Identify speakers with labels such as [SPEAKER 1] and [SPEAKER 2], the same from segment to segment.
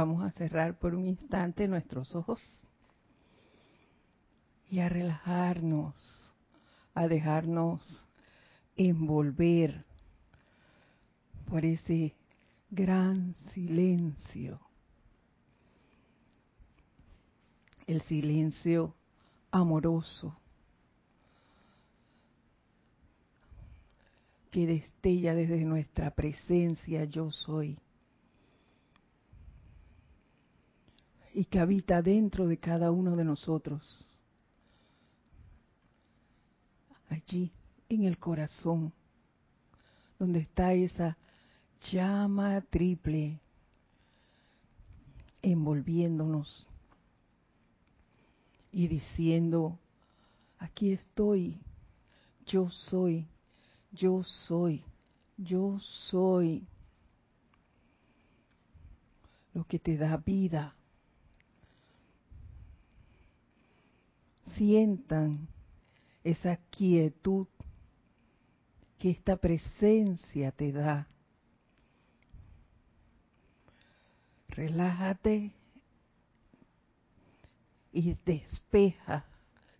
[SPEAKER 1] Vamos a cerrar por un instante nuestros ojos y a relajarnos, a dejarnos envolver por ese gran silencio. El silencio amoroso que destella desde nuestra presencia yo soy y que habita dentro de cada uno de nosotros. Allí en el corazón, donde está esa llama triple envolviéndonos y diciendo, aquí estoy, yo soy, yo soy, yo soy lo que te da vida. Sientan esa quietud que esta presencia te da. Relájate y despeja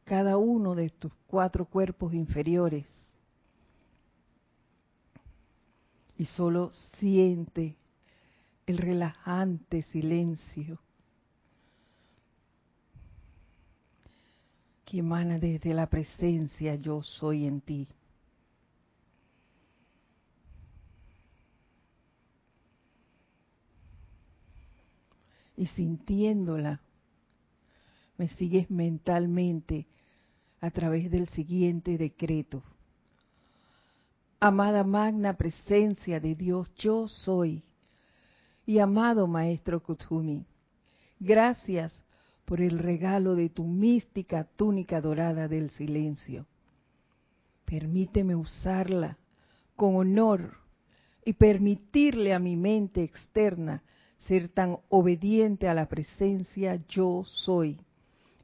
[SPEAKER 1] cada uno de tus cuatro cuerpos inferiores. Y solo siente el relajante silencio que emana desde la presencia yo soy en ti. y sintiéndola, me sigues mentalmente a través del siguiente decreto. Amada magna presencia de Dios, yo soy. Y amado Maestro Kuthumi, gracias por el regalo de tu mística túnica dorada del silencio. Permíteme usarla con honor y permitirle a mi mente externa ser tan obediente a la presencia yo soy,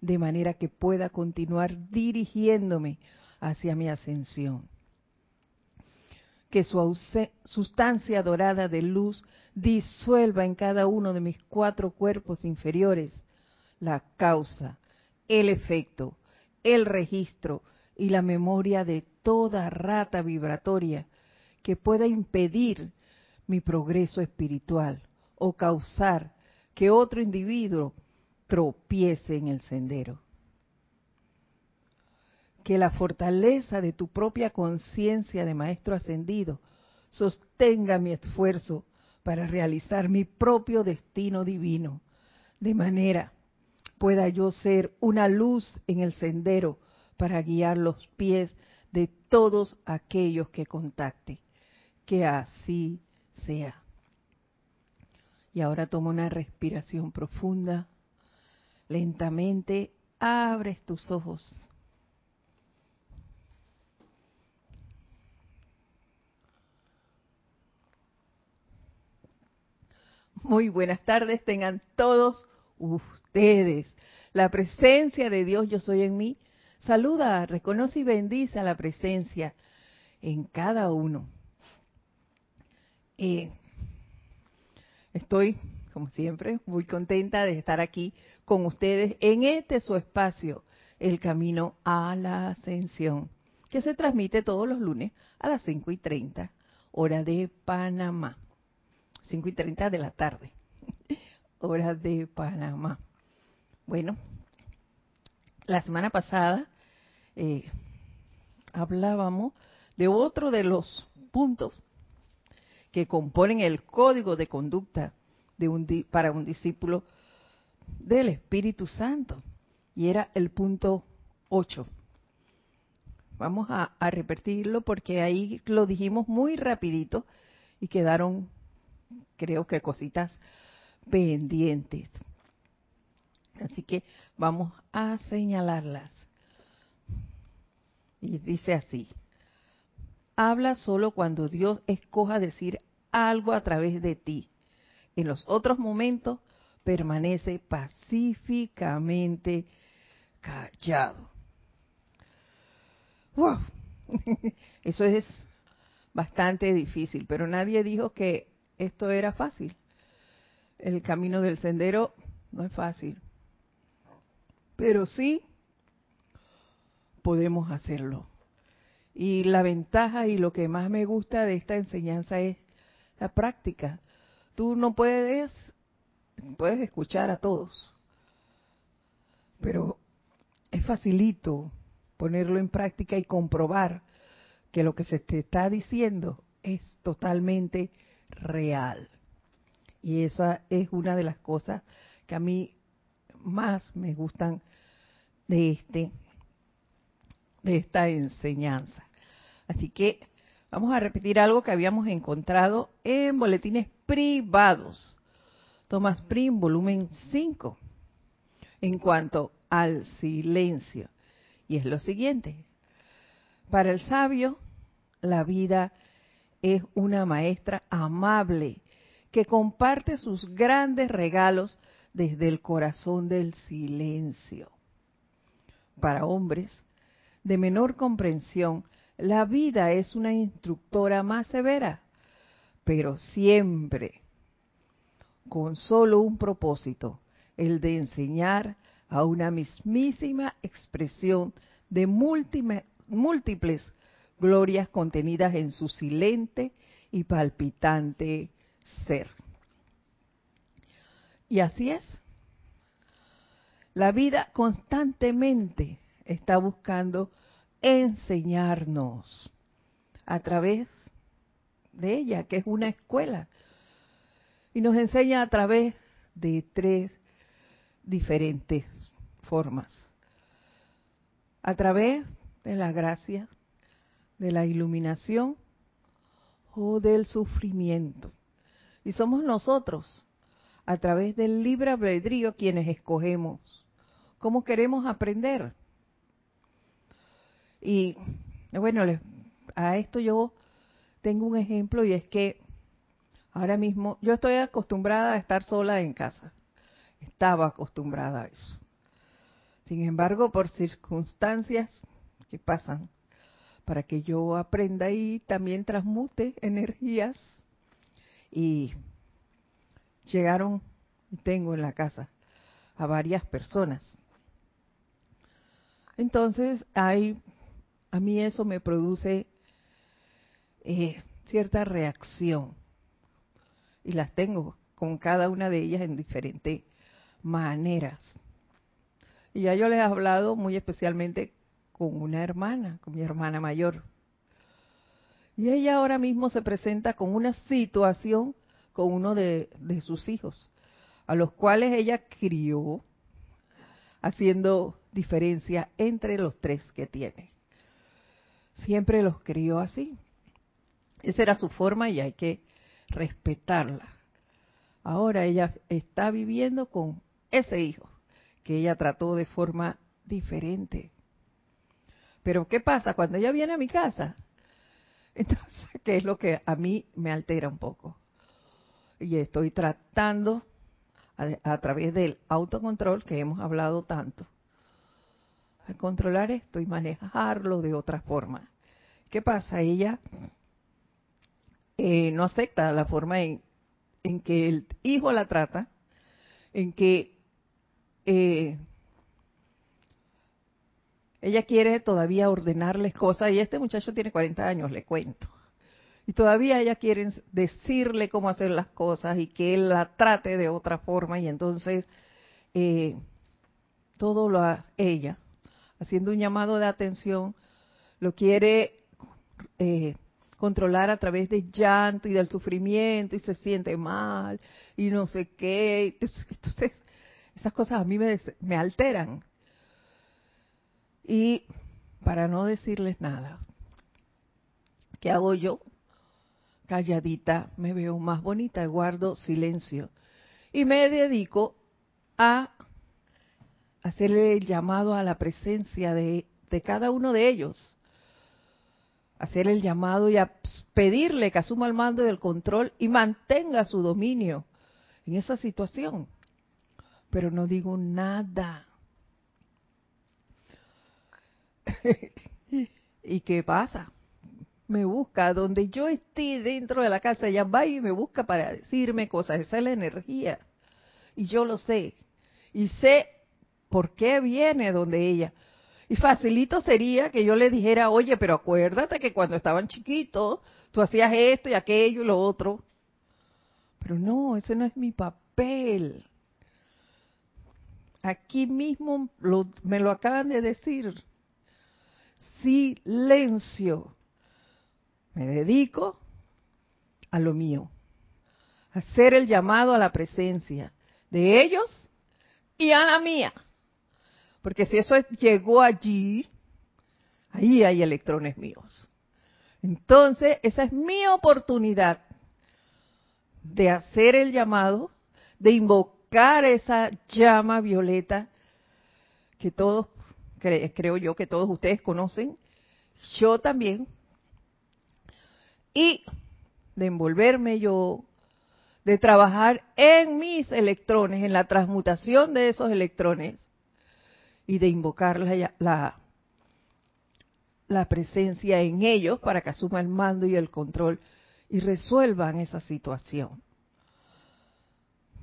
[SPEAKER 1] de manera que pueda continuar dirigiéndome hacia mi ascensión. Que su sustancia dorada de luz disuelva en cada uno de mis cuatro cuerpos inferiores la causa, el efecto, el registro y la memoria de toda rata vibratoria que pueda impedir mi progreso espiritual o causar que otro individuo tropiece en el sendero. Que la fortaleza de tu propia conciencia de Maestro Ascendido sostenga mi esfuerzo para realizar mi propio destino divino, de manera pueda yo ser una luz en el sendero para guiar los pies de todos aquellos que contacte. Que así sea. Y ahora toma una respiración profunda. Lentamente abres tus ojos. Muy buenas tardes, tengan todos ustedes. La presencia de Dios, yo soy en mí, saluda, reconoce y bendice a la presencia en cada uno. Eh, Estoy, como siempre, muy contenta de estar aquí con ustedes en este su espacio, El Camino a la Ascensión, que se transmite todos los lunes a las 5 y 30, hora de Panamá. 5 y 30 de la tarde, hora de Panamá. Bueno, la semana pasada eh, hablábamos de otro de los puntos que componen el código de conducta de un, para un discípulo del Espíritu Santo. Y era el punto 8. Vamos a, a repetirlo porque ahí lo dijimos muy rapidito y quedaron, creo que cositas pendientes. Así que vamos a señalarlas. Y dice así, habla solo cuando Dios escoja decir algo a través de ti. En los otros momentos permanece pacíficamente callado. Eso es bastante difícil, pero nadie dijo que esto era fácil. El camino del sendero no es fácil, pero sí podemos hacerlo. Y la ventaja y lo que más me gusta de esta enseñanza es la práctica. Tú no puedes, puedes escuchar a todos, pero es facilito ponerlo en práctica y comprobar que lo que se te está diciendo es totalmente real. Y esa es una de las cosas que a mí más me gustan de este de esta enseñanza. Así que vamos a repetir algo que habíamos encontrado en boletines privados. Thomas Prim, volumen 5, en cuanto al silencio. Y es lo siguiente. Para el sabio, la vida es una maestra amable que comparte sus grandes regalos desde el corazón del silencio. Para hombres de menor comprensión, la vida es una instructora más severa, pero siempre con solo un propósito, el de enseñar a una mismísima expresión de múltiples glorias contenidas en su silente y palpitante ser. Y así es. La vida constantemente está buscando enseñarnos a través de ella, que es una escuela. Y nos enseña a través de tres diferentes formas. A través de la gracia, de la iluminación o del sufrimiento. Y somos nosotros, a través del libre albedrío, quienes escogemos cómo queremos aprender. Y bueno, a esto yo tengo un ejemplo y es que ahora mismo yo estoy acostumbrada a estar sola en casa. Estaba acostumbrada a eso. Sin embargo, por circunstancias que pasan, para que yo aprenda y también transmute energías. Y llegaron, tengo en la casa, a varias personas. Entonces, hay, a mí eso me produce eh, cierta reacción. Y las tengo con cada una de ellas en diferentes maneras. Y ya yo les he hablado muy especialmente con una hermana, con mi hermana mayor. Y ella ahora mismo se presenta con una situación con uno de, sus hijos, a los cuales ella crió, haciendo diferencia entre los tres que tiene. Siempre los crió así. Esa era su forma y hay que respetarla. Ahora ella está viviendo con ese hijo que ella trató de forma diferente. Pero ¿qué pasa cuando ella viene a mi casa? Entonces, ¿qué es lo que a mí me altera un poco? Y estoy tratando a, través del autocontrol que hemos hablado tanto, a controlar esto y manejarlo de otra forma. ¿Qué pasa? Ella eh, no acepta la forma en, en, que el hijo la trata, en que eh, ella quiere todavía ordenarles cosas y este muchacho tiene 40 años, le cuento. Y todavía ella quiere decirle cómo hacer las cosas y que él la trate de otra forma y entonces eh, todo lo a ella, haciendo un llamado de atención, lo quiere eh, controlar a través del llanto y del sufrimiento y se siente mal y no sé qué. Entonces, esas cosas a mí me, me alteran y para no decirles nada, ¿qué hago yo? Calladita, me veo más bonita, guardo silencio. Y me dedico a hacerle el llamado a la presencia de, cada uno de ellos. Hacer el llamado y a pedirle que asuma el mando del control y mantenga su dominio en esa situación. Pero no digo nada ¿Y qué pasa? me busca, donde yo esté dentro de la casa, ella va y me busca para decirme cosas, esa es la energía. Y yo lo sé. Y sé por qué viene donde ella. Y facilito sería que yo le dijera, oye, pero acuérdate que cuando estaban chiquitos, tú hacías esto y aquello y lo otro. Pero no, ese no es mi papel. Aquí mismo me lo acaban de decir. Silencio. Me dedico a lo mío. A hacer el llamado a la presencia de ellos y a la mía. Porque si eso llegó allí, ahí hay electrones míos. Entonces, esa es mi oportunidad de hacer el llamado, de invocar esa llama violeta que todos, creo yo que todos ustedes conocen, yo también, y de envolverme yo, de trabajar en mis electrones, en la transmutación de esos electrones, y de invocar la, la, la presencia en ellos para que asuma el mando y el control y resuelvan esa situación.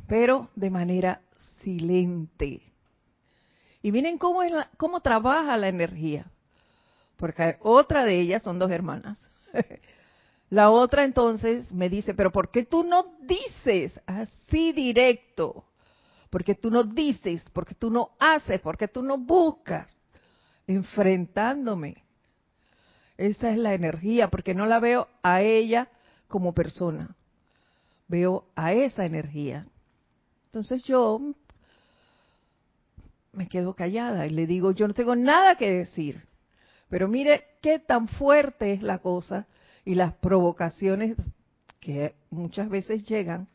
[SPEAKER 1] Pero de manera silente. Y miren cómo, es cómo trabaja la energía. Porque otra de ellas son dos hermanas. La otra entonces me dice, pero ¿por qué tú no dices así directo? Porque tú no dices, porque tú no haces, porque tú no buscas, enfrentándome. Esa es la energía, porque no la veo a ella como persona, veo a esa energía. Entonces yo me quedo callada y le digo, yo no tengo nada que decir, pero mire qué tan fuerte es la cosa y las provocaciones que muchas veces llegan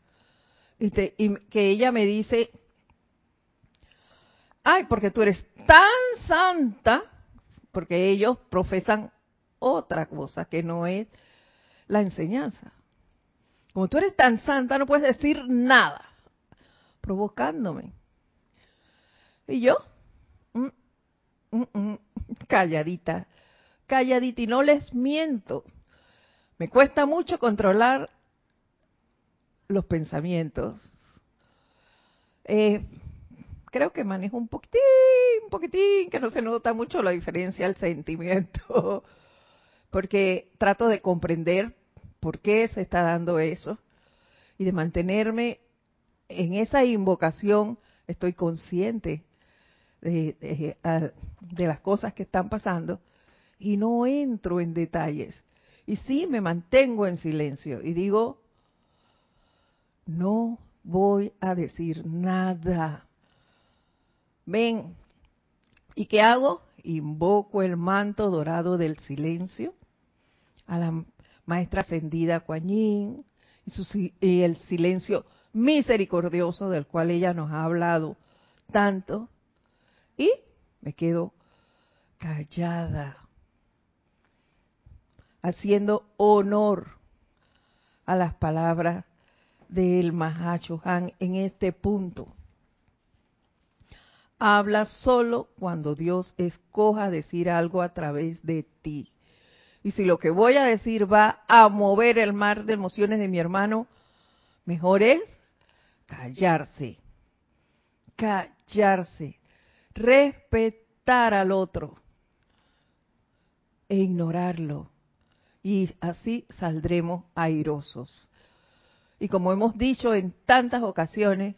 [SPEAKER 1] y, que ella me dice, ay, porque tú eres tan santa, porque ellos profesan otra cosa que no es la enseñanza. Como tú eres tan santa, no puedes decir nada, provocándome. Y yo, mm, mm, mm, calladita, calladita, y no les miento. Me cuesta mucho controlar los pensamientos. Eh, creo que manejo un poquitín, un poquitín, que no se nota mucho la diferencia al sentimiento, porque trato de comprender por qué se está dando eso y de mantenerme en esa invocación, estoy consciente de, las cosas que están pasando y no entro en detalles y sí, me mantengo en silencio y digo, no voy a decir nada. Ven, ¿y qué hago? Invoco el manto dorado del silencio a la maestra ascendida Kuan y, y el silencio misericordioso del cual ella nos ha hablado tanto y me quedo callada haciendo honor a las palabras del Mahacho Han en este punto. Habla solo cuando Dios escoja decir algo a través de ti. Y si lo que voy a decir va a mover el mar de emociones de mi hermano, mejor es callarse. Callarse. Respetar al otro e ignorarlo y así saldremos airosos. Y como hemos dicho en tantas ocasiones,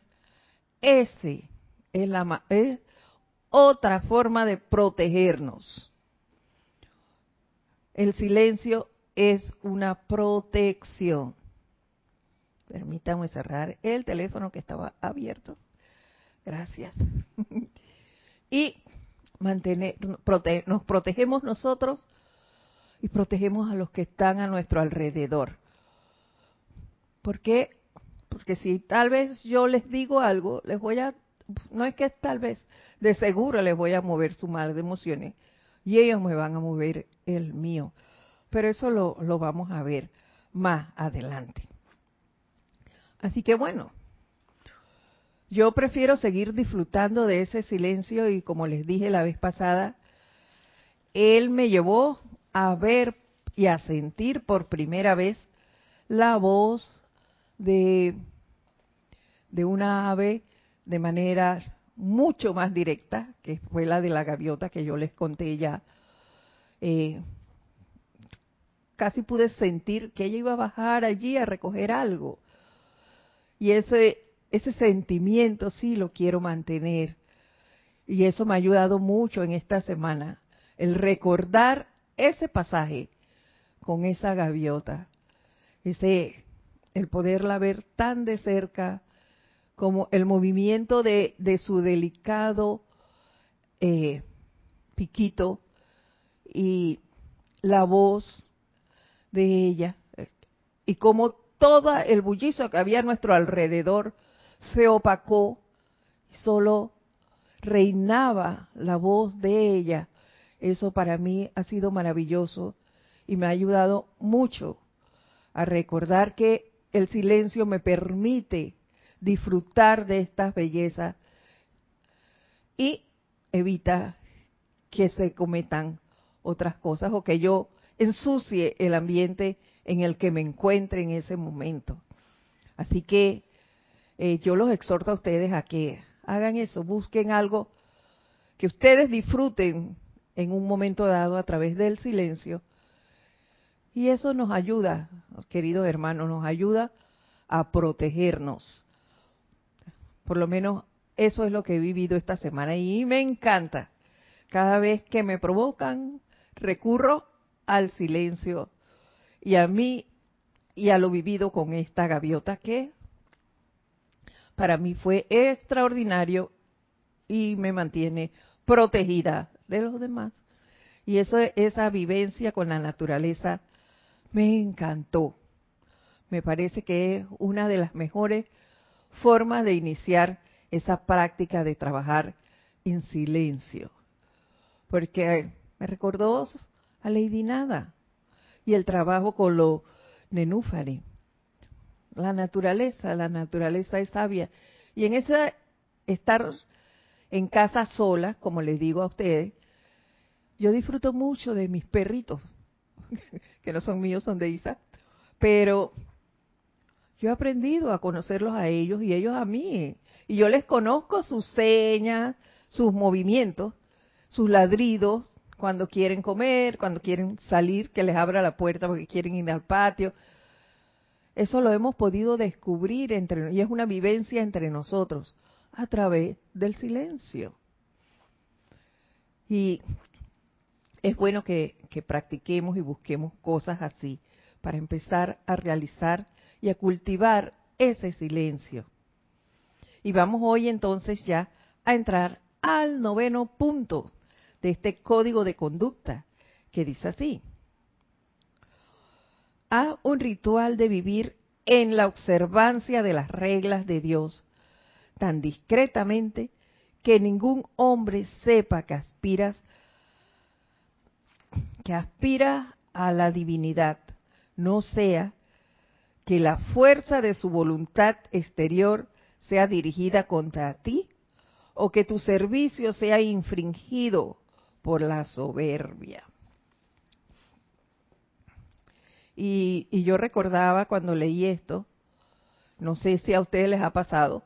[SPEAKER 1] ese es la es otra forma de protegernos. El silencio es una protección. Permítanme cerrar el teléfono que estaba abierto. Gracias. y mantener, nos protegemos nosotros y protegemos a los que están a nuestro alrededor. ¿Por qué? Porque si tal vez yo les digo algo, les voy a, no es que tal vez, de seguro les voy a mover su mal de emociones y ellos me van a mover el mío. Pero eso lo, lo vamos a ver más adelante. Así que bueno, yo prefiero seguir disfrutando de ese silencio y como les dije la vez pasada, él me llevó a ver y a sentir por primera vez la voz de, de una ave de manera mucho más directa, que fue la de la gaviota que yo les conté ya. Eh, casi pude sentir que ella iba a bajar allí a recoger algo. Y ese, ese sentimiento sí lo quiero mantener. Y eso me ha ayudado mucho en esta semana, el recordar ese pasaje con esa gaviota, ese, el poderla ver tan de cerca, como el movimiento de, de su delicado eh, piquito y la voz de ella, y como todo el bullizo que había a nuestro alrededor se opacó, y solo reinaba la voz de ella. Eso para mí ha sido maravilloso y me ha ayudado mucho a recordar que el silencio me permite disfrutar de estas bellezas y evita que se cometan otras cosas o que yo ensucie el ambiente en el que me encuentre en ese momento. Así que eh, yo los exhorto a ustedes a que hagan eso, busquen algo que ustedes disfruten en un momento dado a través del silencio y eso nos ayuda, queridos hermanos, nos ayuda a protegernos. Por lo menos eso es lo que he vivido esta semana y me encanta. Cada vez que me provocan, recurro al silencio y a mí y a lo vivido con esta gaviota que para mí fue extraordinario y me mantiene protegida de los demás. Y eso, esa vivencia con la naturaleza me encantó. Me parece que es una de las mejores formas de iniciar esa práctica de trabajar en silencio. Porque me recordó a Lady Nada y el trabajo con lo nenúfari. La naturaleza, la naturaleza es sabia. Y en ese estar en casa sola, como les digo a ustedes, yo disfruto mucho de mis perritos que no son míos, son de Isa, pero yo he aprendido a conocerlos a ellos y ellos a mí. Y yo les conozco sus señas, sus movimientos, sus ladridos, cuando quieren comer, cuando quieren salir, que les abra la puerta porque quieren ir al patio. Eso lo hemos podido descubrir entre y es una vivencia entre nosotros a través del silencio. Y es bueno que, practiquemos y busquemos cosas así para empezar a realizar y a cultivar ese silencio. Y vamos hoy entonces ya a entrar al noveno punto de este código de conducta que dice así. A un ritual de vivir en la observancia de las reglas de Dios, tan discretamente que ningún hombre sepa que aspiras que aspira a la divinidad, no sea que la fuerza de su voluntad exterior sea dirigida contra ti o que tu servicio sea infringido por la soberbia. Y, y, yo recordaba cuando leí esto, no sé si a ustedes les ha pasado,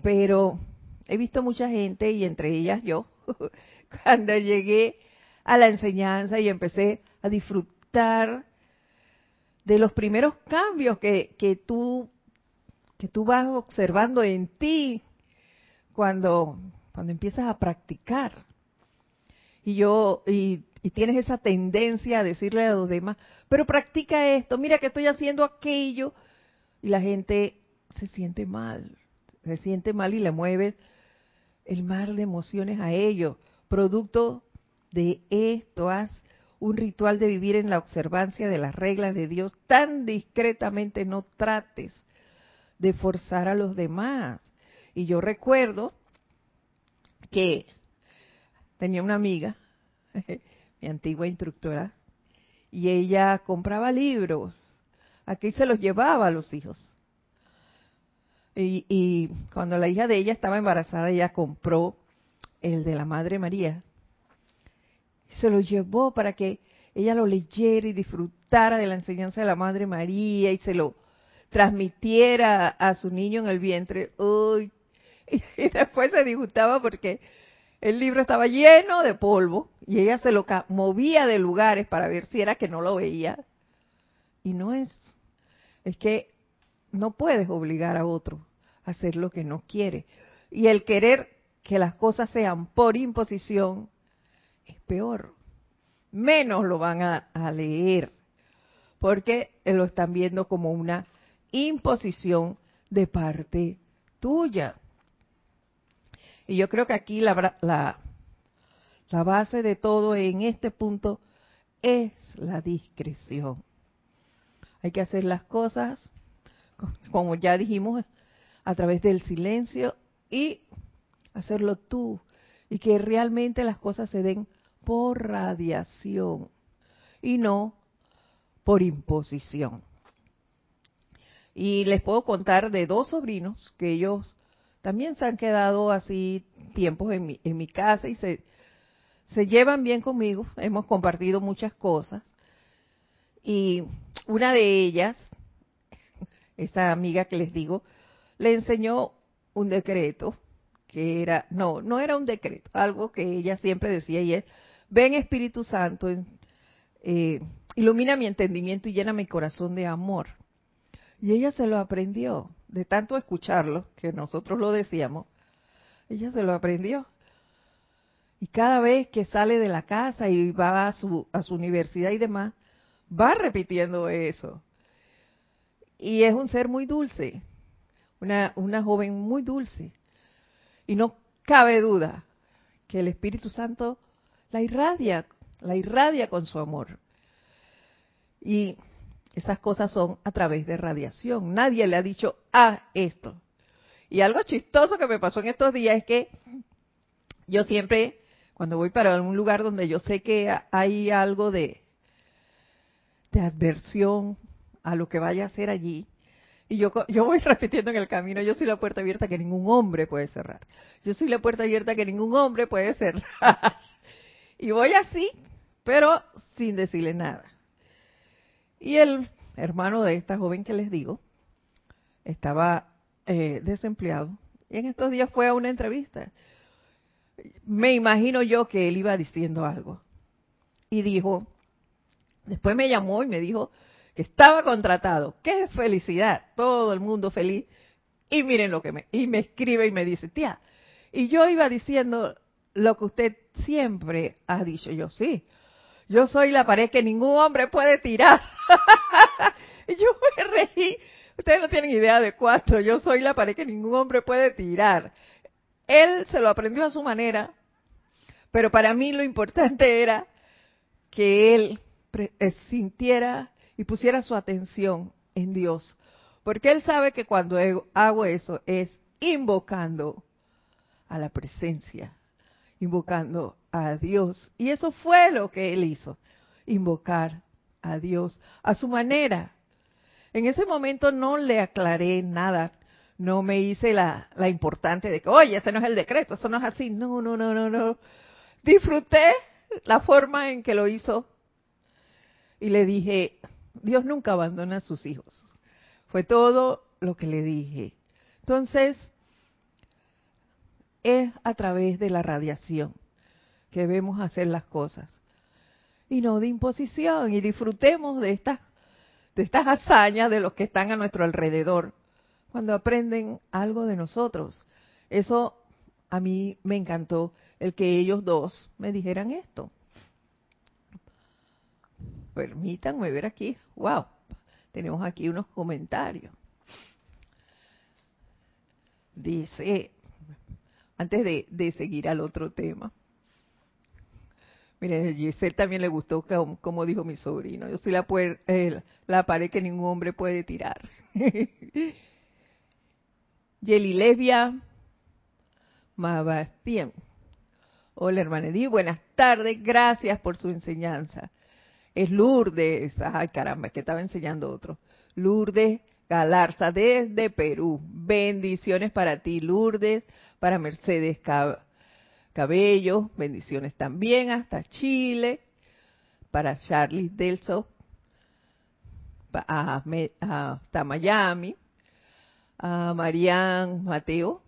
[SPEAKER 1] pero he visto mucha gente y entre ellas yo, cuando llegué a la enseñanza y empecé a disfrutar de los primeros cambios que, que tú que tú vas observando en ti cuando cuando empiezas a practicar. Y yo y, y tienes esa tendencia a decirle a los demás pero practica esto mira que estoy haciendo aquello y la gente se siente mal se siente mal y le mueve el mar de emociones a ellos producto de esto, haz un ritual de vivir en la observancia de las reglas de Dios tan discretamente, no trates de forzar a los demás. Y yo recuerdo que tenía una amiga, mi antigua instructora, y ella compraba libros. Aquí se los llevaba a los hijos. Y, y, cuando la hija de ella estaba embarazada, ella compró el de la Madre María se lo llevó para que ella lo leyera y disfrutara de la enseñanza de la Madre María y se lo transmitiera a su niño en el vientre, uy, y, después se disgustaba porque el libro estaba lleno de polvo y ella se lo movía de lugares para ver si era que no lo veía. Y no es, es que no puedes obligar a otro a hacer lo que no quiere. Y el querer que las cosas sean por imposición es peor. Menos lo van a, leer porque lo están viendo como una imposición de parte tuya. Y yo creo que aquí la, la, la base de todo en este punto es la discreción. Hay que hacer las cosas, como ya dijimos, a través del silencio y hacerlo tú. Y que realmente las cosas se den por radiación y no por imposición. Y les puedo contar de dos sobrinos que ellos también se han quedado así tiempos en mi, en mi casa y se, se llevan bien conmigo. Hemos compartido muchas cosas. Y una de ellas, esa amiga que les digo, le enseñó un decreto que era, no, no era un decreto, algo que ella siempre decía y es, ven Espíritu Santo, eh, ilumina mi entendimiento y llena mi corazón de amor. Y ella se lo aprendió, de tanto escucharlo, que nosotros lo decíamos, ella se lo aprendió. Y cada vez que sale de la casa y va a su, a su universidad y demás, va repitiendo eso. Y es un ser muy dulce, una, una joven muy dulce. Y no cabe duda que el Espíritu Santo la irradia, la irradia con su amor. Y esas cosas son a través de radiación. Nadie le ha dicho, ah, esto. Y algo chistoso que me pasó en estos días es que yo siempre, cuando voy para un lugar donde yo sé que hay algo de, de adversión a lo que vaya a hacer allí, y yo, yo voy repitiendo en el camino, yo soy la puerta abierta que ningún hombre puede cerrar. Yo soy la puerta abierta que ningún hombre puede cerrar. y voy así, pero sin decirle nada. Y el hermano de esta joven que les digo estaba eh, desempleado y en estos días fue a una entrevista. Me imagino yo que él iba diciendo algo. Y dijo, después me llamó y me dijo que estaba contratado. ¡Qué felicidad! Todo el mundo feliz. Y miren lo que me... Y me escribe y me dice, tía, y yo iba diciendo lo que usted siempre ha dicho. Yo, sí, yo soy la pared que ningún hombre puede tirar. yo me reí. Ustedes no tienen idea de cuánto. Yo soy la pared que ningún hombre puede tirar. Él se lo aprendió a su manera, pero para mí lo importante era que él eh, sintiera y pusiera su atención en Dios. Porque él sabe que cuando hago eso es invocando a la presencia invocando a Dios. Y eso fue lo que él hizo, invocar a Dios a su manera. En ese momento no le aclaré nada, no me hice la, la importante de que, oye, ese no es el decreto, eso no es así. No, no, no, no, no. Disfruté la forma en que lo hizo y le dije, Dios nunca abandona a sus hijos. Fue todo lo que le dije. Entonces, es a través de la radiación que debemos hacer las cosas y no de imposición y disfrutemos de estas de estas hazañas de los que están a nuestro alrededor cuando aprenden algo de nosotros. Eso a mí me encantó el que ellos dos me dijeran esto. Permítanme ver aquí. Wow. Tenemos aquí unos comentarios. Dice antes de, seguir al otro tema. Miren, a Giselle también le gustó como, dijo mi sobrino. Yo soy la, la pared que ningún hombre puede tirar. Yelilevia Mabastien. Hola, hermana Edith. Buenas tardes. Gracias por su enseñanza. Es Lourdes. Ay, caramba, que estaba enseñando otro. Lourdes Galarza desde Perú. Bendiciones para ti, Lourdes para Mercedes Cabello, bendiciones también hasta Chile, para Charlie Delso, hasta Miami, a Marian Mateo,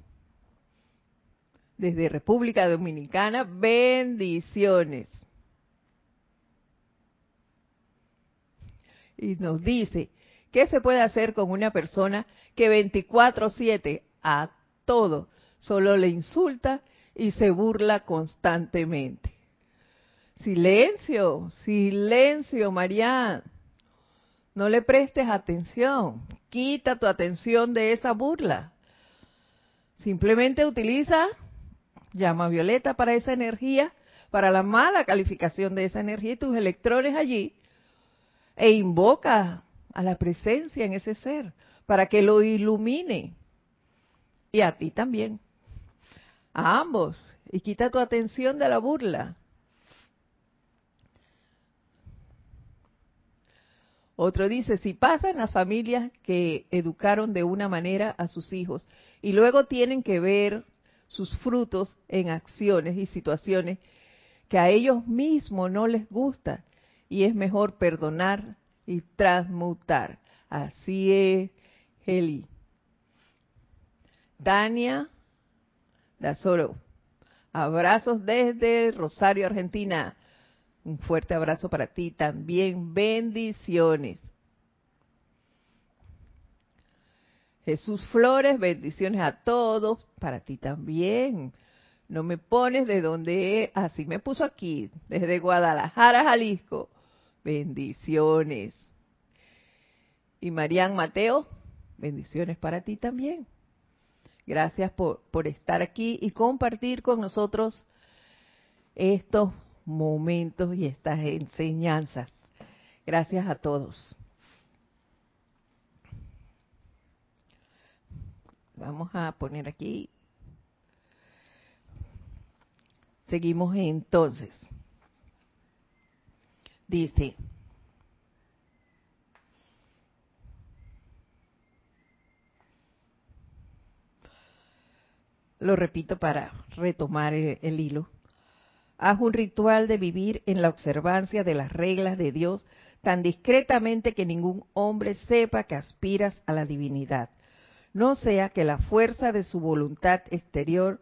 [SPEAKER 1] desde República Dominicana, bendiciones. Y nos dice, ¿qué se puede hacer con una persona que 24/7 a todo solo le insulta y se burla constantemente? Silencio, silencio, Marian. No le prestes atención. Quita tu atención de esa burla. Simplemente utiliza llama violeta para esa energía, para la mala calificación de esa energía y tus electrones allí. E invoca a la presencia en ese ser para que lo ilumine. Y a ti también. A ambos. Y quita tu atención de la burla. Otro dice, si pasa en las familias que educaron de una manera a sus hijos y luego tienen que ver sus frutos en acciones y situaciones que a ellos mismos no les gusta y es mejor perdonar y transmutar. Así es, Heli. Dania Dazoro. Abrazos desde Rosario, Argentina. Un fuerte abrazo para ti también. Bendiciones. Jesús Flores, bendiciones a todos. Para ti también. No me pones de donde, así me puso aquí, desde Guadalajara, Jalisco. Bendiciones. Y Marian Mateo, bendiciones para ti también. Gracias por, por estar aquí y compartir con nosotros estos momentos y estas enseñanzas. Gracias a todos. Vamos a poner aquí. Seguimos entonces. Dice, lo repito para retomar el, hilo. Haz un ritual de vivir en la observancia de las reglas de Dios tan discretamente que ningún hombre sepa que aspiras a la divinidad. No sea que la fuerza de su voluntad exterior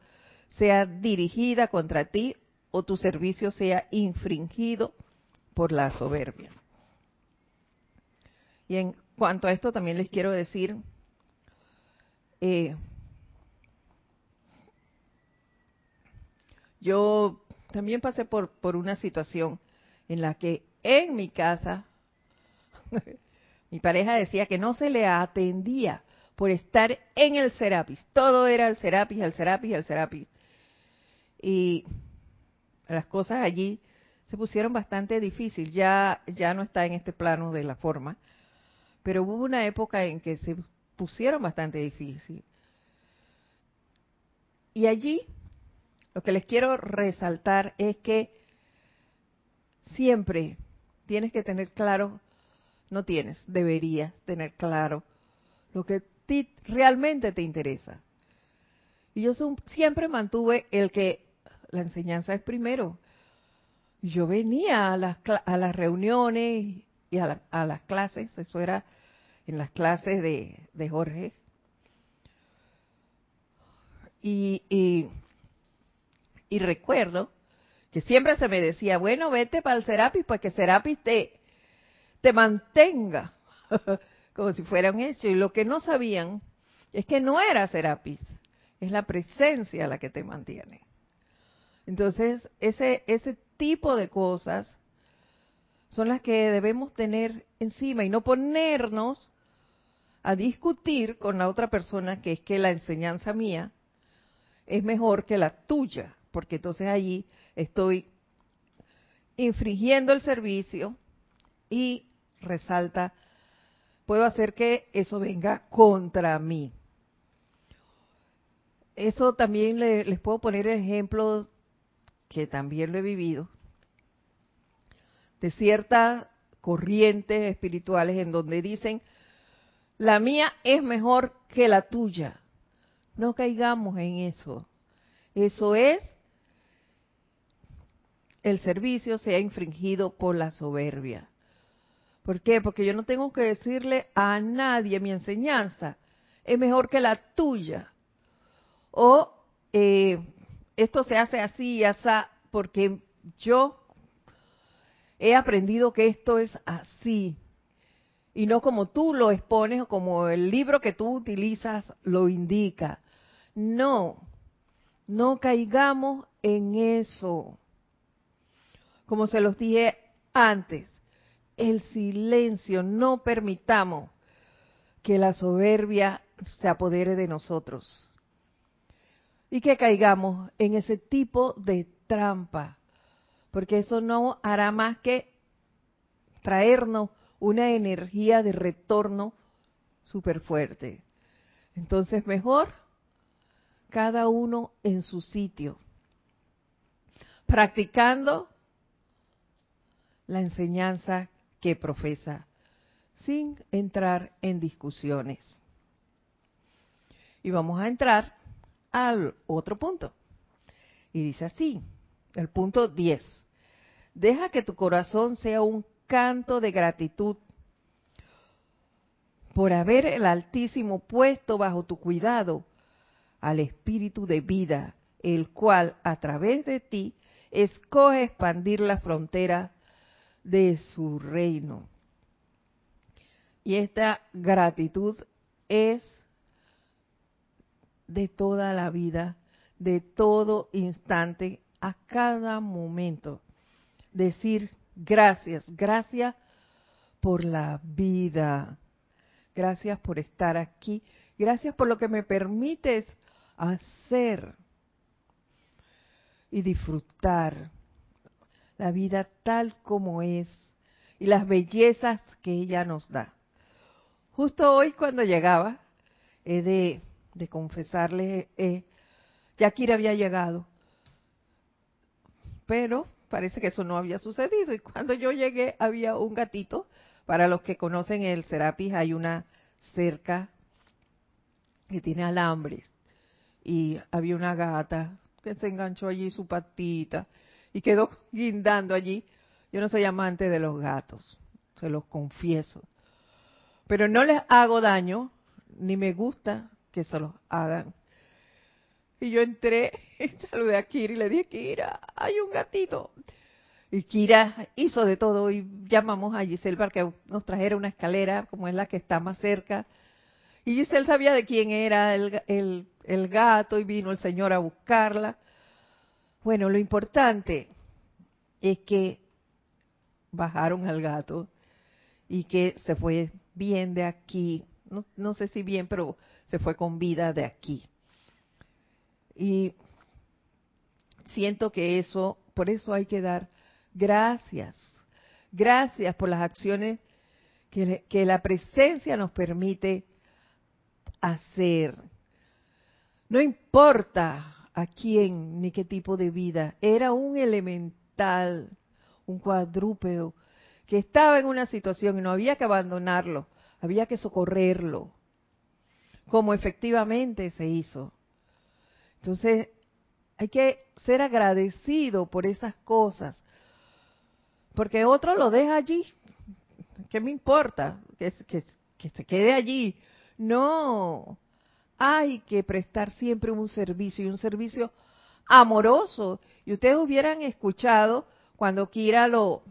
[SPEAKER 1] sea dirigida contra ti o tu servicio sea infringido por la soberbia. Y en cuanto a esto también les quiero decir, eh, yo también pasé por, por una situación en la que en mi casa mi pareja decía que no se le atendía por estar en el Serapis. Todo era el Serapis, el Serapis, el Serapis. Y las cosas allí se pusieron bastante difíciles. Ya, ya no está en este plano de la forma. Pero hubo una época en que se pusieron bastante difícil. Y allí lo que les quiero resaltar es que siempre tienes que tener claro, no tienes, deberías tener claro lo que ti realmente te interesa. Y yo siempre mantuve el que la enseñanza es primero. Yo venía a las, a las reuniones y a, las clases, eso era en las clases de, Jorge. Y y recuerdo que siempre se me decía, bueno, vete para el Serapis, pues que Serapis te, te mantenga, como si fuera un hecho. Y lo que no sabían es que no era Serapis, es la presencia la que te mantiene. Entonces, ese, ese tipo de cosas son las que debemos tener encima y no ponernos a discutir con la otra persona que es que la enseñanza mía es mejor que la tuya porque entonces allí estoy infringiendo el servicio y resalta, puedo hacer que eso venga contra mí. Eso también les puedo poner el ejemplo que también lo he vivido, de ciertas corrientes espirituales en donde dicen, la mía es mejor que la tuya. No caigamos en eso. Eso es el servicio sea infringido por la soberbia. ¿Por qué? Porque yo no tengo que decirle a nadie mi enseñanza es mejor que la tuya. O eh, esto se hace así y así porque yo he aprendido que esto es así y no como tú lo expones o como el libro que tú utilizas lo indica. No, no caigamos en eso. Como se los dije antes, el silencio, no permitamos que la soberbia se apodere de nosotros y que caigamos en ese tipo de trampa, porque eso no hará más que traernos una energía de retorno súper fuerte. Entonces, mejor cada uno en su sitio, practicando la enseñanza que profesa, sin entrar en discusiones. Y vamos a entrar al otro punto. Y dice así, el punto 10. Deja que tu corazón sea un canto de gratitud por haber el Altísimo puesto bajo tu cuidado al Espíritu de vida, el cual a través de ti escoge expandir la frontera de su reino. Y esta gratitud es de toda la vida, de todo instante, a cada momento. Decir, Gracias, gracias por la vida. Gracias por estar aquí. Gracias por lo que me permites hacer y disfrutar la vida tal como es y las bellezas que ella nos da. Justo hoy cuando llegaba, he de, de confesarle, eh, Yakira había llegado, pero parece que eso no había sucedido. Y cuando yo llegué había un gatito. Para los que conocen el Serapis hay una cerca que tiene alambres. Y había una gata que se enganchó allí su patita y quedó guindando allí. Yo no soy amante de los gatos, se los confieso. Pero no les hago daño, ni me gusta que se los hagan. Y yo entré y saludé a Kira y le dije, Kira, hay un gatito. Y Kira hizo de todo y llamamos a Giselle para que nos trajera una escalera, como es la que está más cerca. Y Giselle sabía de quién era el, el, el gato y vino el Señor a buscarla. Bueno, lo importante es que bajaron al gato y que se fue bien de aquí. No, sé si bien, pero se fue con vida de aquí. Y siento que eso, por eso hay que dar gracias. Gracias por las acciones que, que la presencia nos permite hacer. No importa a quién ni qué tipo de vida, era un elemental, un cuadrúpedo, que estaba en una situación y no había que abandonarlo, había que socorrerlo, como efectivamente se hizo. Entonces, hay que ser agradecido por esas cosas, porque otro lo deja allí. ¿Qué me importa? Que, que se quede allí. No, hay que prestar siempre un servicio y un servicio amoroso. Y ustedes hubieran escuchado cuando Kira lo,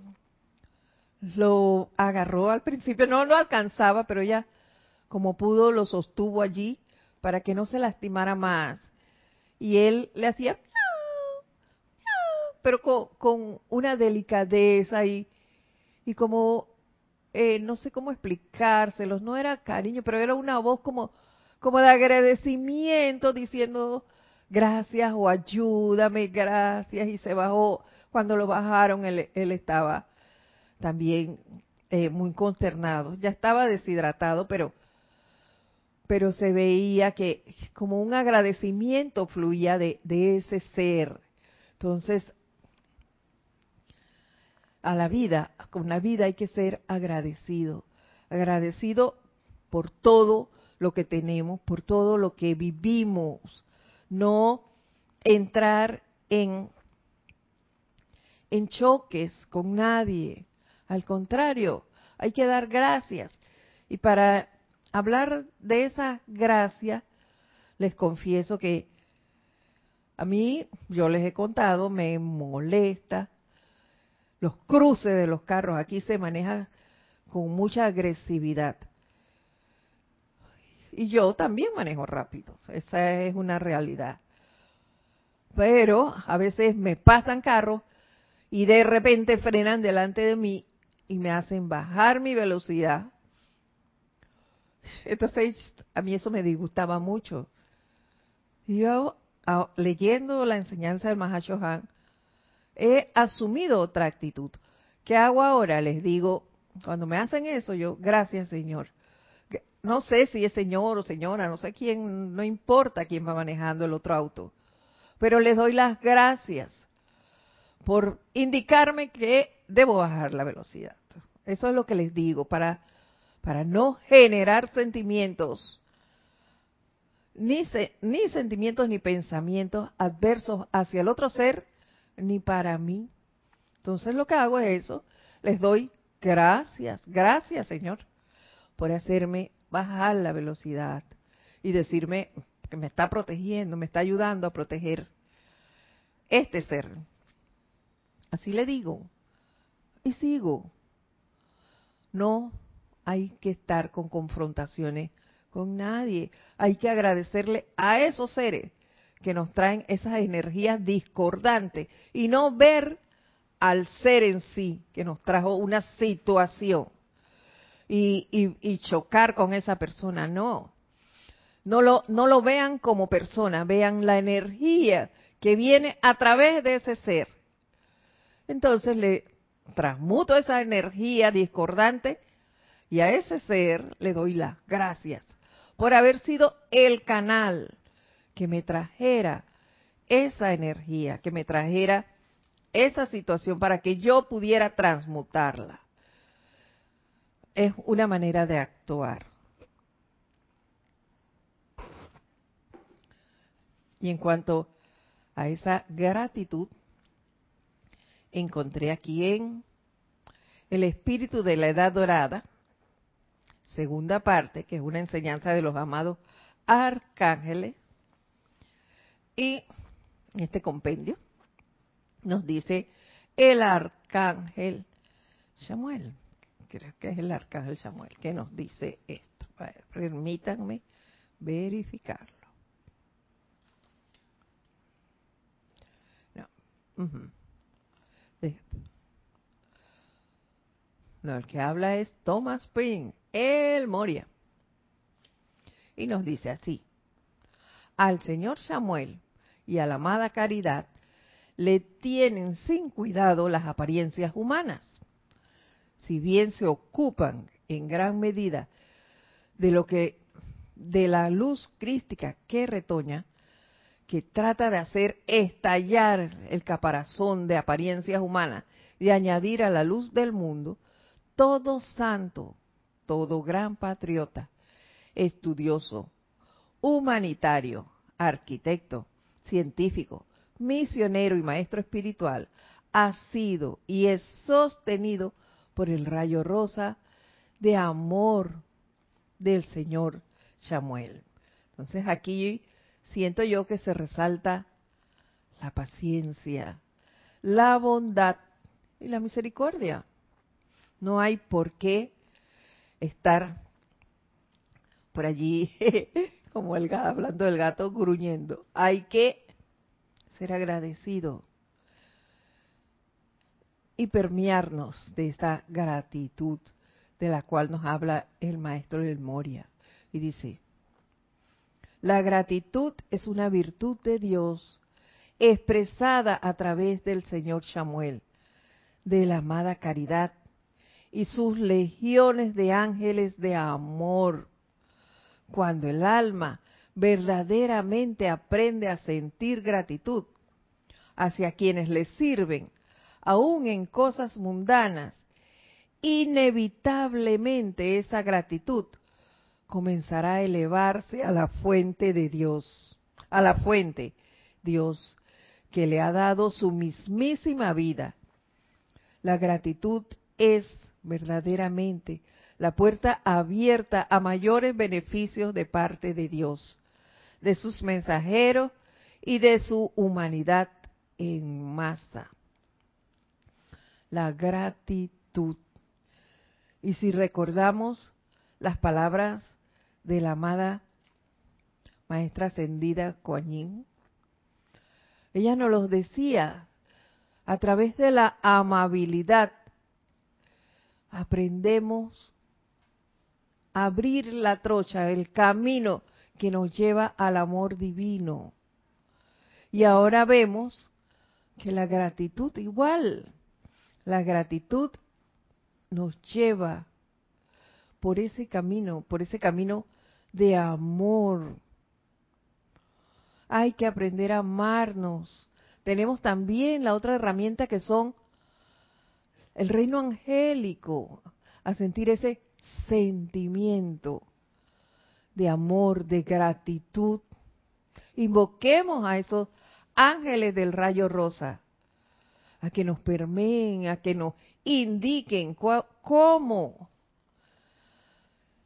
[SPEAKER 1] lo agarró al principio, no lo alcanzaba, pero ya como pudo lo sostuvo allí para que no se lastimara más y él le hacía pero con, una delicadeza y, y como, eh, no sé cómo explicárselos, no era cariño, pero era una voz como, como de agradecimiento diciendo gracias o ayúdame, gracias, y se bajó. Cuando lo bajaron, él, él estaba también eh, muy consternado. Ya estaba deshidratado, pero pero se veía que como un agradecimiento fluía de, ese ser. Entonces, a la vida, con la vida hay que ser agradecido, agradecido por todo lo que tenemos, por todo lo que vivimos, no entrar en, en choques con nadie. Al contrario, hay que dar gracias. Y para hablar de esa gracia, les confieso que a mí, yo les he contado, me molesta los cruces de los carros. Aquí se maneja con mucha agresividad. Y yo también manejo rápido, esa es una realidad. Pero a veces me pasan carros y de repente frenan delante de mí y me hacen bajar mi velocidad. Entonces a mí eso me disgustaba mucho. Y yo leyendo la enseñanza del Mahashohan, he asumido otra actitud. ¿Qué hago ahora? Les digo, cuando me hacen eso, yo, gracias Señor. No sé si es señor o señora, no sé quién, no importa quién va manejando el otro auto, pero les doy las gracias por indicarme que debo bajar la velocidad. Eso es lo que les digo, para, para no generar sentimientos ni, ni sentimientos ni pensamientos adversos hacia el otro ser, ni para mí. Entonces lo que hago es eso, les doy gracias, gracias Señor, por hacerme bajar la velocidad y decirme que me está protegiendo, me está ayudando a proteger este ser. Así le digo. Y sigo. No hay que estar con confrontaciones con nadie. Hay que agradecerle a esos seres que nos traen esas energías discordantes y no ver al ser en sí que nos trajo una situación y, y, chocar con esa persona. No, no lo, no lo vean como persona, vean la energía que viene a través de ese ser. Entonces le transmuto esa energía discordante y a ese ser le doy las gracias por haber sido el canal que me trajera esa energía, que me trajera esa situación para que yo pudiera transmutarla. Es una manera de actuar. Y en cuanto a esa gratitud, encontré aquí en el espíritu de la edad dorada, segunda parte, que es una enseñanza de los amados arcángeles. Y este compendio nos dice el arcángel Samuel. Creo que es el arcángel Samuel que nos dice esto. permítanme verificarlo. No. No, el que habla es Thomas Spring, el Moria. Y nos dice así, al señor Samuel y a la amada Caridad le tienen sin cuidado las apariencias humanas, si bien se ocupan en gran medida de lo que de la luz crística que retoña, que trata de hacer estallar el caparazón de apariencias humanas, de añadir a la luz del mundo todo santo, todo gran patriota, estudioso, humanitario, arquitecto, científico, misionero y maestro espiritual, ha sido y es sostenido por el rayo rosa de amor del Señor Samuel. Entonces aquí siento yo que se resalta la paciencia, la bondad y la misericordia. No hay por qué estar por allí como el gato, hablando del gato gruñendo. Hay que ser agradecido y permearnos de esta gratitud de la cual nos habla el maestro del Moria. Y dice, la gratitud es una virtud de Dios expresada a través del Señor Samuel, de la amada caridad y sus legiones de ángeles de amor. Cuando el alma verdaderamente aprende a sentir gratitud hacia quienes le sirven, aun en cosas mundanas, inevitablemente esa gratitud comenzará a elevarse a la fuente de Dios, a la fuente, Dios, que le ha dado su mismísima vida La gratitud es verdaderamente la puerta abierta a mayores beneficios de parte de Dios, de sus mensajeros y de su humanidad en masa. La gratitud. Y si recordamos las palabras de la amada maestra ascendida Kuan ella nos los decía a través de la amabilidad aprendemos a abrir la trocha, el camino que nos lleva al amor divino. Y ahora vemos que la gratitud igual, la gratitud nos lleva por ese camino, por ese camino de amor. Hay que aprender a amarnos. Tenemos también la otra herramienta que son el reino angélico, a sentir ese sentimiento de amor, de gratitud. Invoquemos a esos ángeles del rayo rosa, a que nos permeen, a que nos indiquen cómo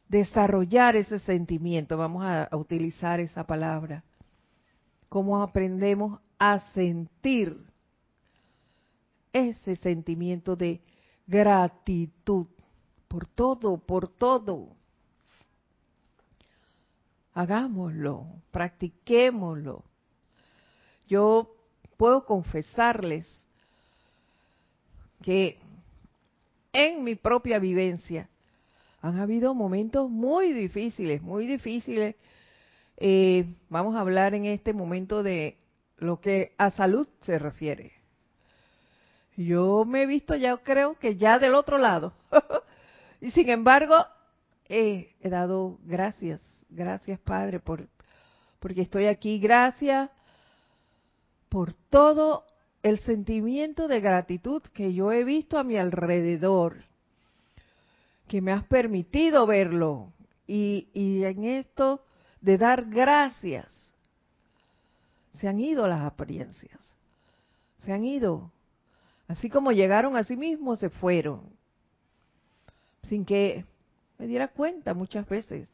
[SPEAKER 1] desarrollar ese sentimiento. Vamos a, a utilizar esa palabra. Cómo aprendemos a sentir ese sentimiento de gratitud por todo, por todo. Hagámoslo, practiquémoslo. Yo puedo confesarles que en mi propia vivencia han habido momentos muy difíciles, muy difíciles. Eh, vamos a hablar en este momento de lo que a salud se refiere. Yo me he visto ya, creo que ya del otro lado. y sin embargo, he dado gracias, gracias Padre, por, porque estoy aquí. Gracias por todo el sentimiento de gratitud que yo he visto a mi alrededor, que me has permitido verlo. Y, y en esto de dar gracias, se han ido las apariencias, se han ido Así como llegaron a sí mismos, se fueron. Sin que me diera cuenta muchas veces.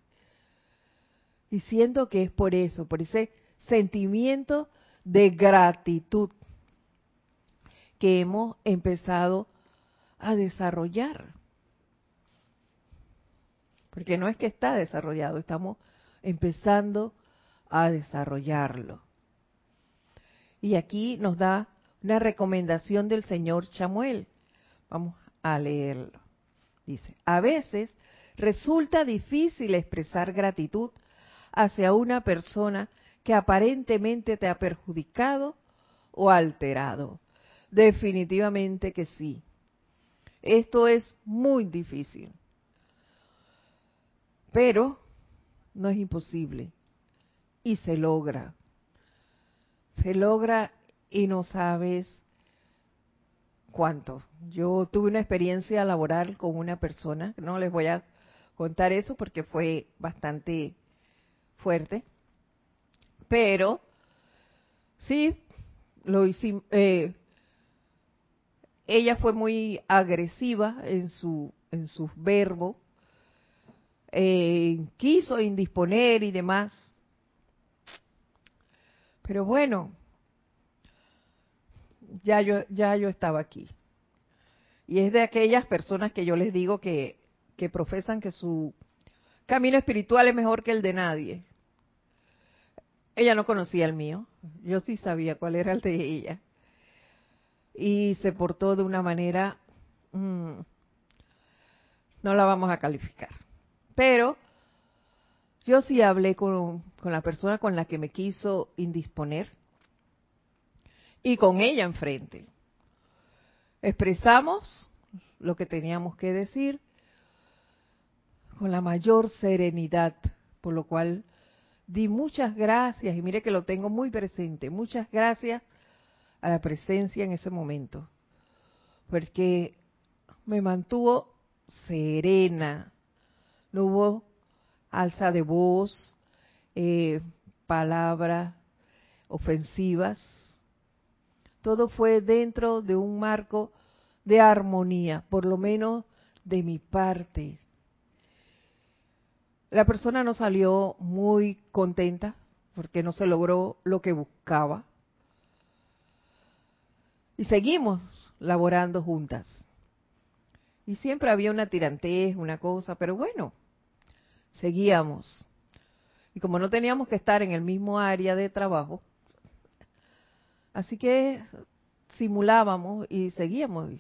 [SPEAKER 1] Y siento que es por eso, por ese sentimiento de gratitud que hemos empezado a desarrollar. Porque no es que está desarrollado, estamos empezando a desarrollarlo. Y aquí nos da una recomendación del señor Chamuel. Vamos a leerlo. Dice, a veces resulta difícil expresar gratitud hacia una persona que aparentemente te ha perjudicado o alterado. Definitivamente que sí. Esto es muy difícil. Pero no es imposible. Y se logra. Se logra y no sabes cuánto. Yo tuve una experiencia laboral con una persona, no les voy a contar eso porque fue bastante fuerte, pero sí, lo hicimos. Eh, ella fue muy agresiva en su en sus verbos, eh, quiso indisponer y demás. Pero bueno, ya yo, ya yo estaba aquí. Y es de aquellas personas que yo les digo que, que profesan que su camino espiritual es mejor que el de nadie. Ella no conocía el mío, yo sí sabía cuál era el de ella. Y se portó de una manera, mm, no la vamos a calificar. Pero yo sí hablé con, con la persona con la que me quiso indisponer y con ella enfrente. Expresamos lo que teníamos que decir con la mayor serenidad, por lo cual di muchas gracias, y mire que lo tengo muy presente, muchas gracias a la presencia en ese momento, porque me mantuvo serena, no hubo alza de voz, eh, palabras ofensivas, todo fue dentro de un marco de armonía, por lo menos de mi parte. La persona no salió muy contenta porque no se logró lo que buscaba. Y seguimos laborando juntas. Y siempre había una tirantez, una cosa, pero bueno, seguíamos. Y como no teníamos que estar en el mismo área de trabajo, así que simulábamos y seguíamos.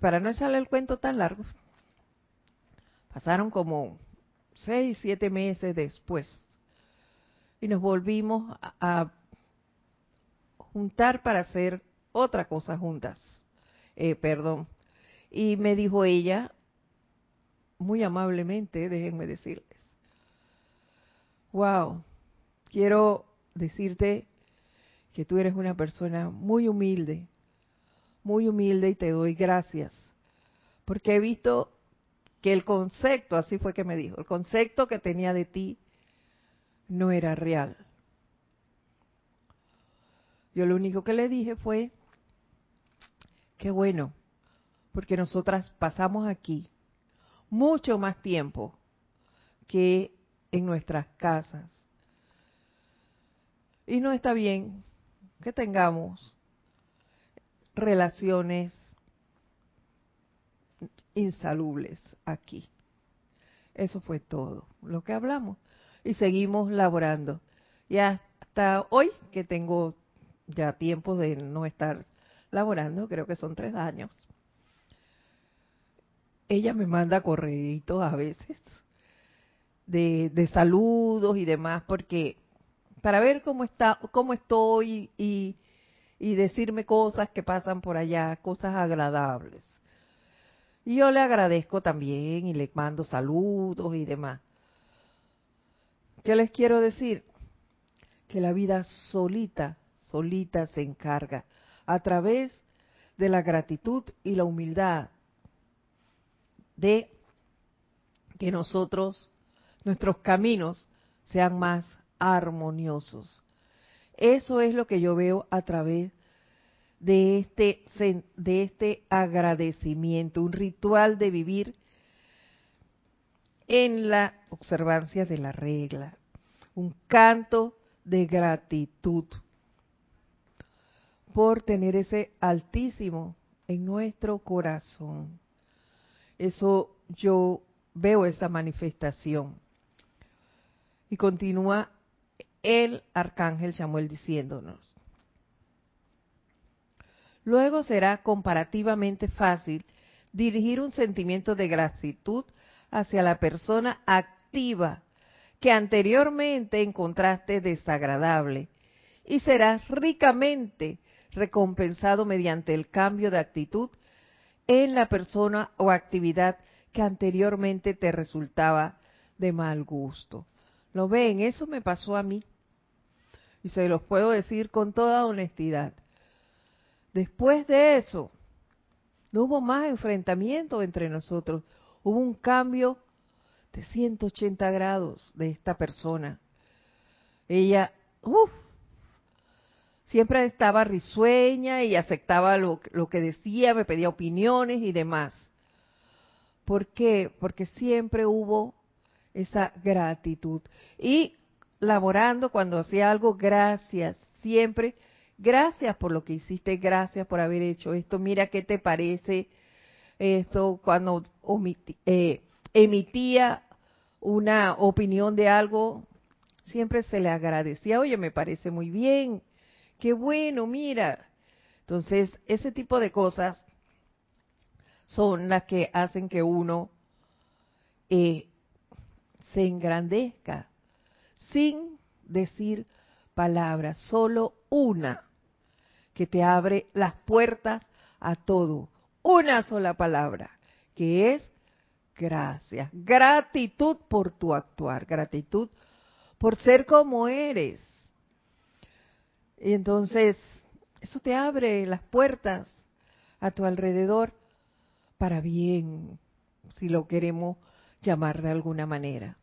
[SPEAKER 1] Para no echarle el cuento tan largo, pasaron como seis, siete meses después y nos volvimos a, juntar para hacer otra cosa juntas. Eh, perdón. Y me dijo ella, muy amablemente, déjenme decirles, wow, quiero decirte que tú eres una persona muy humilde, muy humilde y te doy gracias, porque he visto que el concepto, así fue que me dijo, el concepto que tenía de ti no era real. Yo lo único que le dije fue, qué bueno, porque nosotras pasamos aquí mucho más tiempo que en nuestras casas. Y no está bien que tengamos relaciones insalubles aquí. Eso fue todo lo que hablamos. Y seguimos laborando. Y hasta hoy, que tengo ya tiempo de no estar laborando, creo que son tres años, ella me manda correitos a veces de, de saludos y demás, porque para ver cómo está, cómo estoy y, y decirme cosas que pasan por allá, cosas agradables. Y yo le agradezco también y le mando saludos y demás. ¿Qué les quiero decir? Que la vida solita, solita se encarga a través de la gratitud y la humildad de que nosotros, nuestros caminos sean más armoniosos. Eso es lo que yo veo a través de este, de este agradecimiento, un ritual de vivir en la observancia de la regla, un canto de gratitud por tener ese altísimo en nuestro corazón. Eso yo veo esa manifestación. Y continúa el arcángel Samuel diciéndonos. Luego será comparativamente fácil dirigir un sentimiento de gratitud hacia la persona activa que anteriormente encontraste desagradable y serás ricamente recompensado mediante el cambio de actitud en la persona o actividad que anteriormente te resultaba de mal gusto. ¿Lo ven? Eso me pasó a mí y se los puedo decir con toda honestidad. Después de eso, no hubo más enfrentamiento entre nosotros, hubo un cambio de 180 grados de esta persona. Ella, uff, siempre estaba risueña y aceptaba lo, que decía, me pedía opiniones y demás. ¿Por qué? Porque siempre hubo esa gratitud. Y laborando cuando hacía algo, gracias, siempre, gracias por lo que hiciste, gracias por haber hecho esto, mira qué te parece esto cuando eh, emitía una opinión de algo, siempre se le agradecía, oye, me parece muy bien, qué bueno, mira. Entonces, ese tipo de cosas son las que hacen que uno eh, se engrandezca sin decir palabras, solo una que te abre las puertas a todo. Una sola palabra, que es gracias. Gratitud por tu actuar, gratitud por ser como eres. Y entonces, eso te abre las puertas a tu alrededor para bien, si lo queremos llamar de alguna manera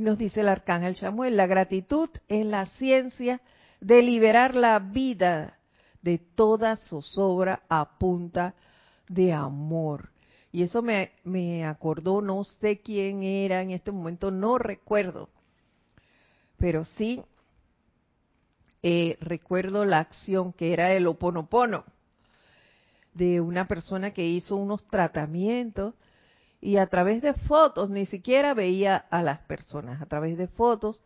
[SPEAKER 1] nos dice el arcángel Samuel, la gratitud es la ciencia de liberar la vida de toda zozobra a punta de amor. Y eso me, me acordó, no sé quién era en este momento, no recuerdo, pero sí eh, recuerdo la acción que era el oponopono de una persona que hizo unos tratamientos y a través de fotos, ni siquiera veía a las personas, a través de fotos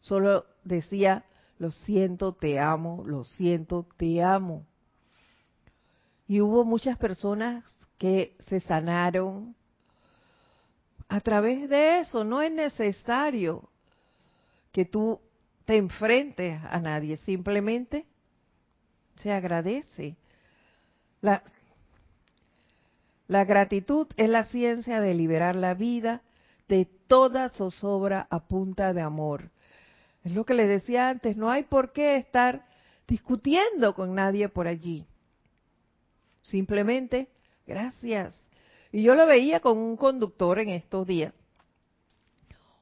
[SPEAKER 1] solo decía, lo siento, te amo, lo siento, te amo. Y hubo muchas personas que se sanaron a través de eso. No es necesario que tú te enfrentes a nadie, simplemente se agradece. La, la gratitud es la ciencia de liberar la vida de toda zozobra a punta de amor. Es lo que les decía antes, no hay por qué estar discutiendo con nadie por allí. Simplemente, gracias. Y yo lo veía con un conductor en estos días.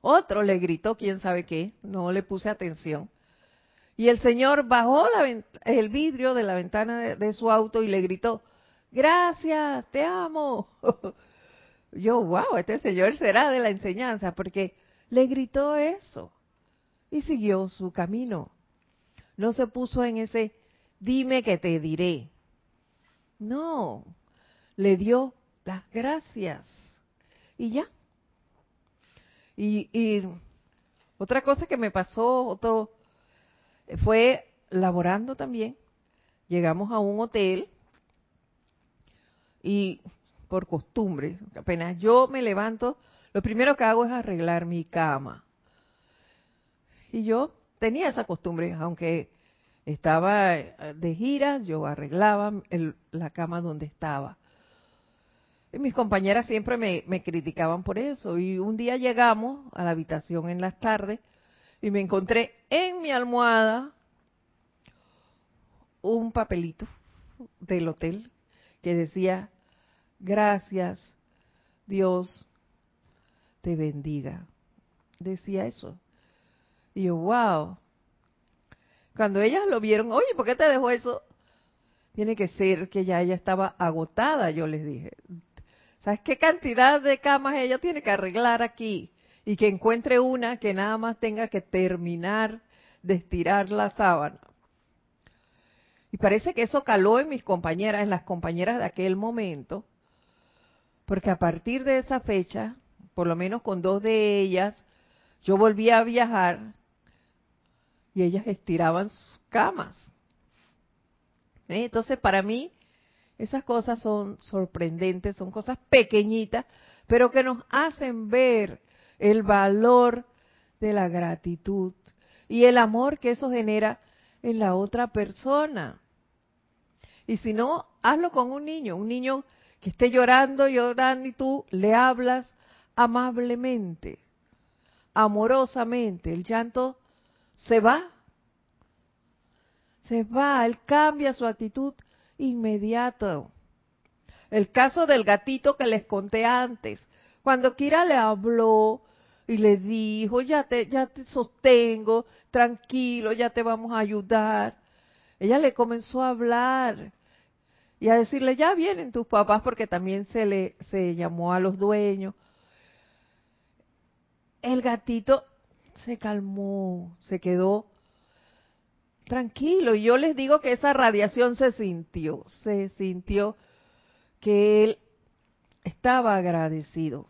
[SPEAKER 1] Otro le gritó, quién sabe qué, no le puse atención. Y el señor bajó el vidrio de la ventana de su auto y le gritó, gracias, te amo. Yo, wow, este señor será de la enseñanza, porque le gritó eso y siguió su camino. No se puso en ese, dime que te diré. No, le dio las gracias y ya. Y, y otra cosa que me pasó, otro, fue laborando también. Llegamos a un hotel y por costumbre, apenas yo me levanto, lo primero que hago es arreglar mi cama. Y yo tenía esa costumbre, aunque estaba de gira, yo arreglaba la cama donde estaba. Mis compañeras siempre me, me, criticaban por eso. Y un día llegamos a la habitación en las tardes y me encontré en mi almohada un papelito del hotel que decía gracias, Dios te bendiga. Decía eso. Y yo, wow. Cuando ellas lo vieron, oye, ¿por qué te dejó eso? Tiene que ser que ya ella estaba agotada, yo les dije. ¿Sabes qué cantidad de camas ella tiene que arreglar aquí? Y que encuentre una que nada más tenga que terminar de estirar la sábana. Y parece que eso caló en mis compañeras, en las compañeras de aquel momento, porque a partir de esa fecha, por lo menos con dos de ellas, yo volví a viajar y ellas estiraban sus camas. ¿Eh? Entonces, para mí, esas cosas son sorprendentes, son cosas pequeñitas, pero que nos hacen ver el valor de la gratitud y el amor que eso genera en la otra persona. Y si no, hazlo con un niño, un niño que esté llorando, llorando y tú le hablas amablemente, amorosamente, el llanto se va, se va, él cambia su actitud inmediato. El caso del gatito que les conté antes, cuando Kira le habló y le dijo, ya te, ya te sostengo, tranquilo, ya te vamos a ayudar. Ella le comenzó a hablar y a decirle, ya vienen tus papás, porque también se le se llamó a los dueños. El gatito se calmó, se quedó tranquilo. Y yo les digo que esa radiación se sintió, se sintió que él estaba agradecido.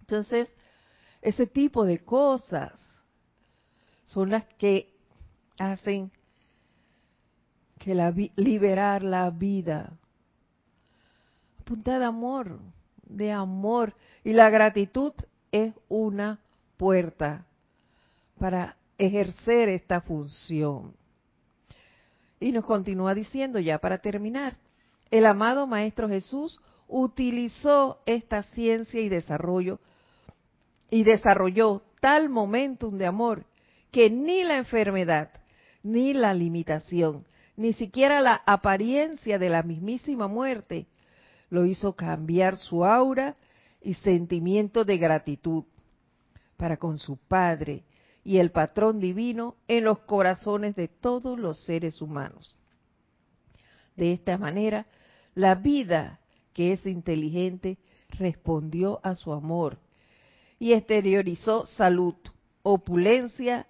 [SPEAKER 1] Entonces, ese tipo de cosas son las que hacen que liberar la vida. Punta de amor, de amor. Y la gratitud es una puerta para ejercer esta función. Y nos continúa diciendo ya para terminar, el amado Maestro Jesús utilizó esta ciencia y desarrollo y desarrolló tal momentum de amor que ni la enfermedad, ni la limitación, ni siquiera la apariencia de la mismísima muerte lo hizo cambiar su aura y sentimiento de gratitud para con su Padre y el patrón divino en los corazones de todos los seres humanos. De esta manera, la vida que es inteligente respondió a su amor y exteriorizó salud, opulencia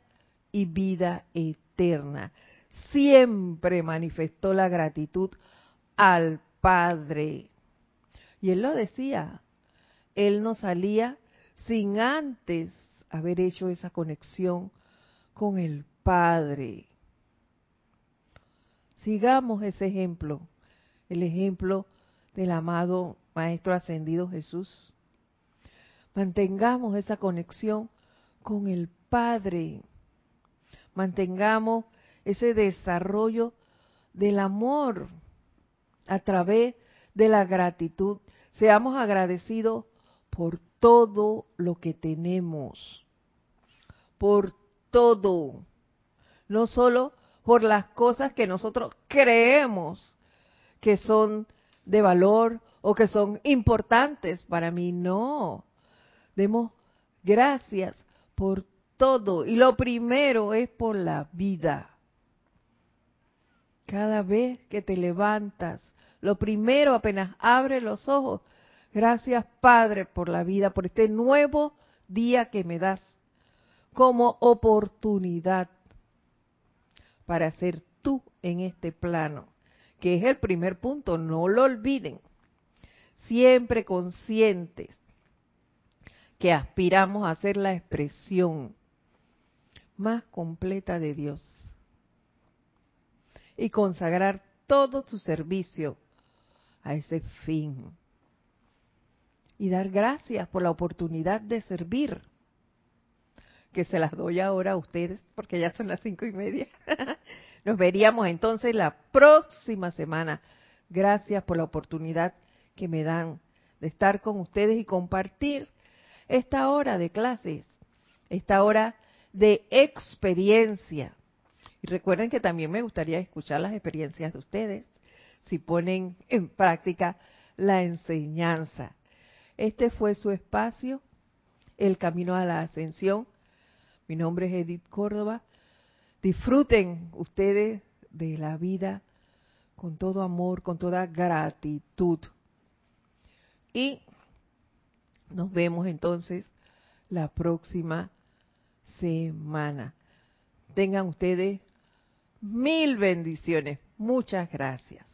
[SPEAKER 1] y vida eterna. Siempre manifestó la gratitud al Padre. Y él lo decía, él no salía sin antes haber hecho esa conexión con el Padre. Sigamos ese ejemplo, el ejemplo del amado Maestro Ascendido Jesús. Mantengamos esa conexión con el Padre. Mantengamos ese desarrollo del amor a través de la gratitud. Seamos agradecidos por todo lo que tenemos, por todo, no solo por las cosas que nosotros creemos que son de valor o que son importantes para mí, no. Demos gracias por todo y lo primero es por la vida. Cada vez que te levantas, lo primero apenas abre los ojos, Gracias, Padre, por la vida, por este nuevo día que me das como oportunidad para ser tú en este plano, que es el primer punto, no lo olviden. Siempre conscientes que aspiramos a ser la expresión más completa de Dios y consagrar todo su servicio a ese fin y dar gracias por la oportunidad de servir, que se las doy ahora a ustedes porque ya son las cinco y media. Nos veríamos entonces la próxima semana. Gracias por la oportunidad que me dan de estar con ustedes y compartir esta hora de clases, esta hora de experiencia. Y recuerden que también me gustaría escuchar las experiencias de ustedes si ponen en práctica la enseñanza. Este fue su espacio, El Camino a la Ascensión. Mi nombre es Edith Córdoba. Disfruten ustedes de la vida con todo amor, con toda gratitud. Y nos vemos entonces la próxima semana. Tengan ustedes mil bendiciones. Muchas gracias.